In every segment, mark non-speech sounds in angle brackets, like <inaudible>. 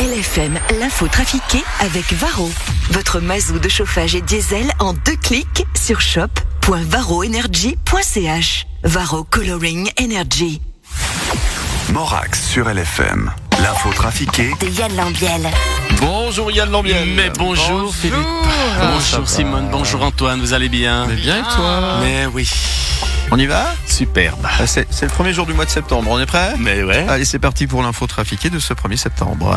LFM, l'info trafiquée avec Varro. Votre mazou de chauffage et diesel en deux clics sur shop.varroenergy.ch. Varro Coloring Energy. Morax sur LFM. L'info trafiquée De Yann Lambiel. Bonjour Yann Lambiel. Mais bonjour, Philippe. Bonjour Simone, bonjour Antoine, vous allez bien? Mais bien et toi? Mais oui, On y va superbe. Ah, C'est c'est le premier jour du mois de septembre, on est prêt? Mais ouais. Allez, c'est parti pour l'info trafiquée de ce 1er septembre.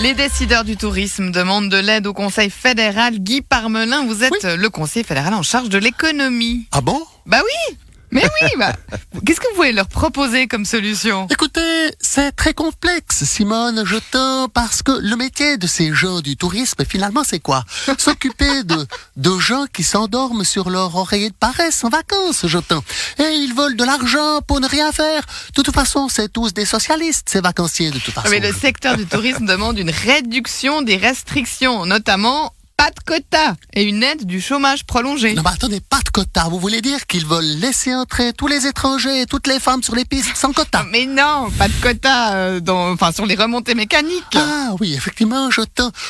Les décideurs du tourisme demandent de l'aide au Conseil fédéral. Guy Parmelin, vous êtes le conseiller fédéral en charge de l'économie. Ah bon? Bah oui mais oui, bah, qu'est-ce que vous pouvez leur proposer comme solution? Écoutez, c'est très complexe, Simone, je t'en parce que le métier de ces gens du tourisme, finalement, c'est quoi? S'occuper de, de gens qui s'endorment sur leur oreiller de paresse en vacances, je t'en. Et ils veulent de l'argent pour ne rien faire. De toute façon, c'est tous des socialistes, ces vacanciers, de toute façon. Mais le secteur du tourisme demande une réduction des restrictions, notamment pas de quotas et une aide du chômage prolongé. Non, mais attendez, pas de quota. Vous voulez dire qu'ils veulent laisser entrer tous les étrangers et toutes les femmes sur les pistes sans quota? Mais non, pas de quotas euh, dans, enfin, sur les remontées mécaniques. Ah oui, effectivement, je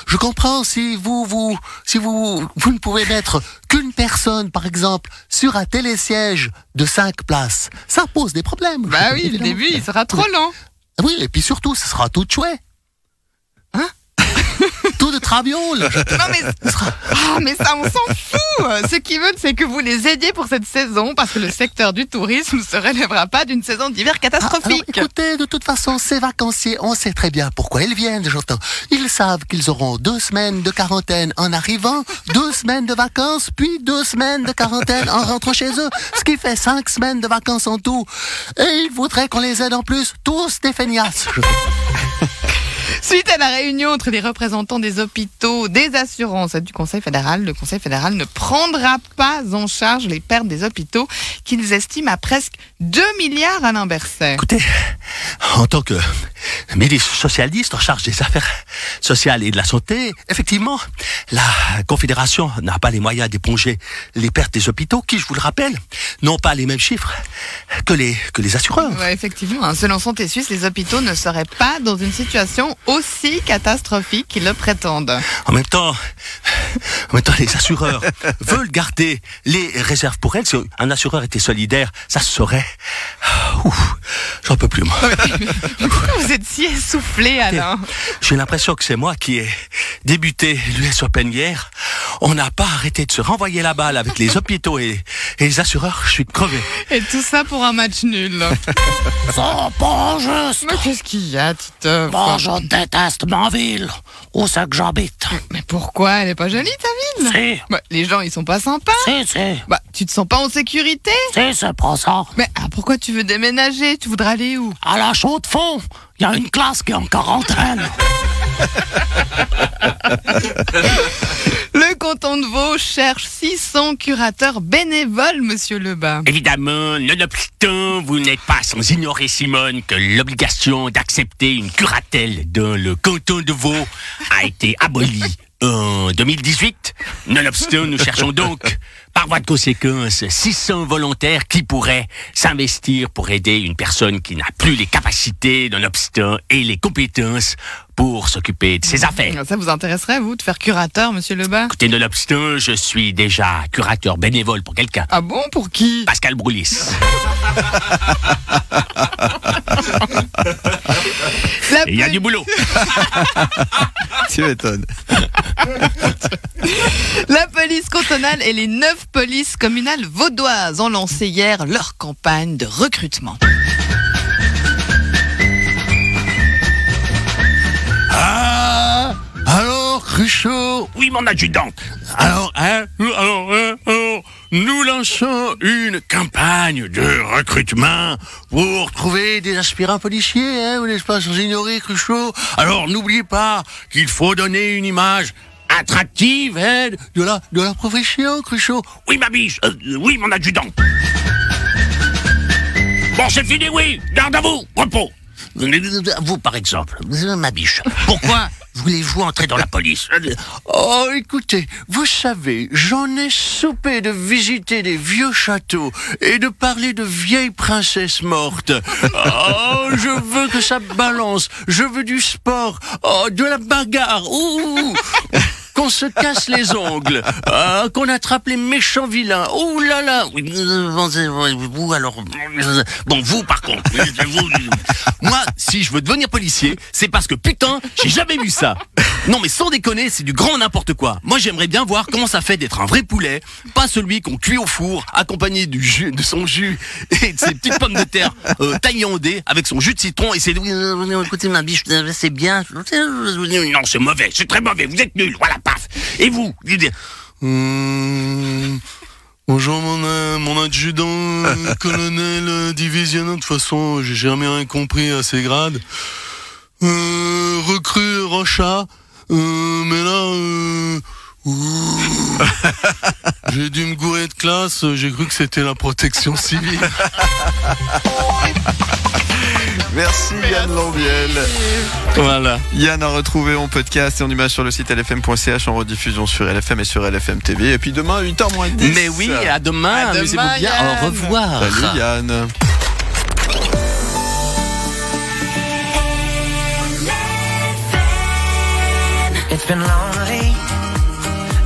je comprends si vous vous si vous vous ne pouvez mettre qu'une personne par exemple sur un télésiège de 5 places. Ça pose des problèmes. Bah oui, le début, il sera trop lent. Oui, et puis surtout, ce sera tout chouette. De traviole. <laughs> Non mais, ah, mais ça, on s'en fout. Ce qu'ils veulent, c'est que vous les aidiez pour cette saison, parce que le secteur du tourisme ne se relèvera pas d'une saison d'hiver Ah, alors, catastrophique. écoutez, de toute façon, ces vacanciers, on sait très bien pourquoi ils viennent, j'entends. Ils savent qu'ils auront deux semaines de quarantaine en arrivant, deux semaines de vacances, puis deux semaines de quarantaine en rentrant chez eux, ce qui fait cinq semaines de vacances en tout. Et ils voudraient qu'on les aide en plus, tous des feignasses. Suite à la réunion entre les représentants des hôpitaux, des assurances et du Conseil fédéral, le Conseil fédéral ne prendra pas en charge les pertes des hôpitaux qu'ils estiment à presque 2 milliards Alain Berset. Écoutez, en tant que ministre socialiste en charge des affaires sociales et de la santé, effectivement, la Confédération n'a pas les moyens d'éponger les pertes des hôpitaux, qui, je vous le rappelle, n'ont pas les mêmes chiffres que les, que les assureurs. Ouais, effectivement, hein. selon Santé Suisse, les hôpitaux ne seraient pas dans une situation aussi catastrophique qu'ils le prétendent. En même temps, en même temps, les assureurs <laughs> veulent garder les réserves pour elles. Si un assureur était solidaire, ça se saurait. J'en peux plus, moi. <laughs> Vous êtes si essoufflé, Alain? J'ai l'impression que c'est moi qui ai débuté l'US Open hier. On n'a pas arrêté de se renvoyer la balle avec les hôpitaux et, et les assureurs. Je suis crevé. Et tout ça pour un match nul. C'est pas juste. Mais qu'est-ce qu'il y a, Titeuf? Moi, je déteste ma ville. Où c'est que j'habite? Mais pourquoi? Elle est pas jolie, ta ville? Si, Bah, Les gens, ils sont pas sympas. si, si. Bah, tu te sens pas en sécurité? Si, c'est pas ça. Mais ah, pourquoi tu veux déménager? Tu voudrais aller où? À la chaux de fond, il y a une classe qui est en quarantaine. <laughs> <laughs> Le canton de Vaud cherche 600 curateurs bénévoles, monsieur Lebas. Évidemment, nonobstant, vous n'êtes pas sans ignorer, Simone, que l'obligation d'accepter une curatelle dans le canton de Vaud a été abolie en 2018. Nonobstant, nous cherchons donc, par voie de conséquence, 600 volontaires qui pourraient s'investir pour aider une personne qui n'a plus les capacités, nonobstant, et les compétences pour s'occuper de ses affaires. Ça vous intéresserait, vous, de faire curateur, monsieur Lebas? Écoutez, nonobstant, je suis déjà curateur bénévole pour quelqu'un. Ah bon Pour qui? Pascal Broulis. <laughs> Il y a du boulot. <laughs> Tu m'étonnes. <laughs> la police cantonale et les neuf polices communales vaudoises ont lancé hier leur campagne de recrutement. Ah Alors, Cruchot Oui, mon adjudant. Alors, Hein alors, hein, alors, nous lançons une campagne de recrutement pour trouver des aspirants policiers, hein, n'êtes pas sans ignorer, Cruchot Alors, n'oubliez pas qu'il faut donner une image attractive hein, de, la, de la profession, Cruchot. Oui, ma biche. Euh, oui, mon adjudant. Bon, c'est fini, oui. Garde à vous. Repos. Vous, par exemple, ma biche, pourquoi voulez-vous entrer dans la police? Oh, écoutez, vous savez, j'en ai soupé de visiter des vieux châteaux et de parler de vieilles princesses mortes. Oh, je veux que ça balance. Je veux du sport. Oh, de la bagarre. Ouh qu'on se casse les ongles, ah, qu'on attrape les méchants vilains. Oh là là euh, Vous alors, euh, bon vous par contre, moi si je veux devenir policier, c'est parce que putain j'ai jamais vu ça. Non mais sans déconner, c'est du grand n'importe quoi. Moi j'aimerais bien voir comment ça fait d'être un vrai poulet, pas celui qu'on cuit au four, accompagné du jus, de son jus et de ses petites pommes de terre euh, taillées en dés avec son jus de citron et euh, écoutez ma biche, euh, c'est bien. Non c'est mauvais, c'est très mauvais, vous êtes nuls, voilà. Et vous, Hum, Bonjour mon, euh, mon adjudant, <laughs> colonel euh, divisionnaire. De toute façon, j'ai jamais rien compris à ces grades. Euh, recrue Rocha. Euh, mais là, euh, <laughs> j'ai dû me gourer de classe. J'ai cru que c'était la protection civile. <laughs> Merci Yann Lambiel. Voilà. Yann a retrouvé en podcast et en image sur le site lfm.ch en rediffusion sur LFM et sur LFM TV. Et puis demain, 8h moins 10. mais oui, à demain, À demain, amusez-vous bien, au revoir. Salut Yann. It's been long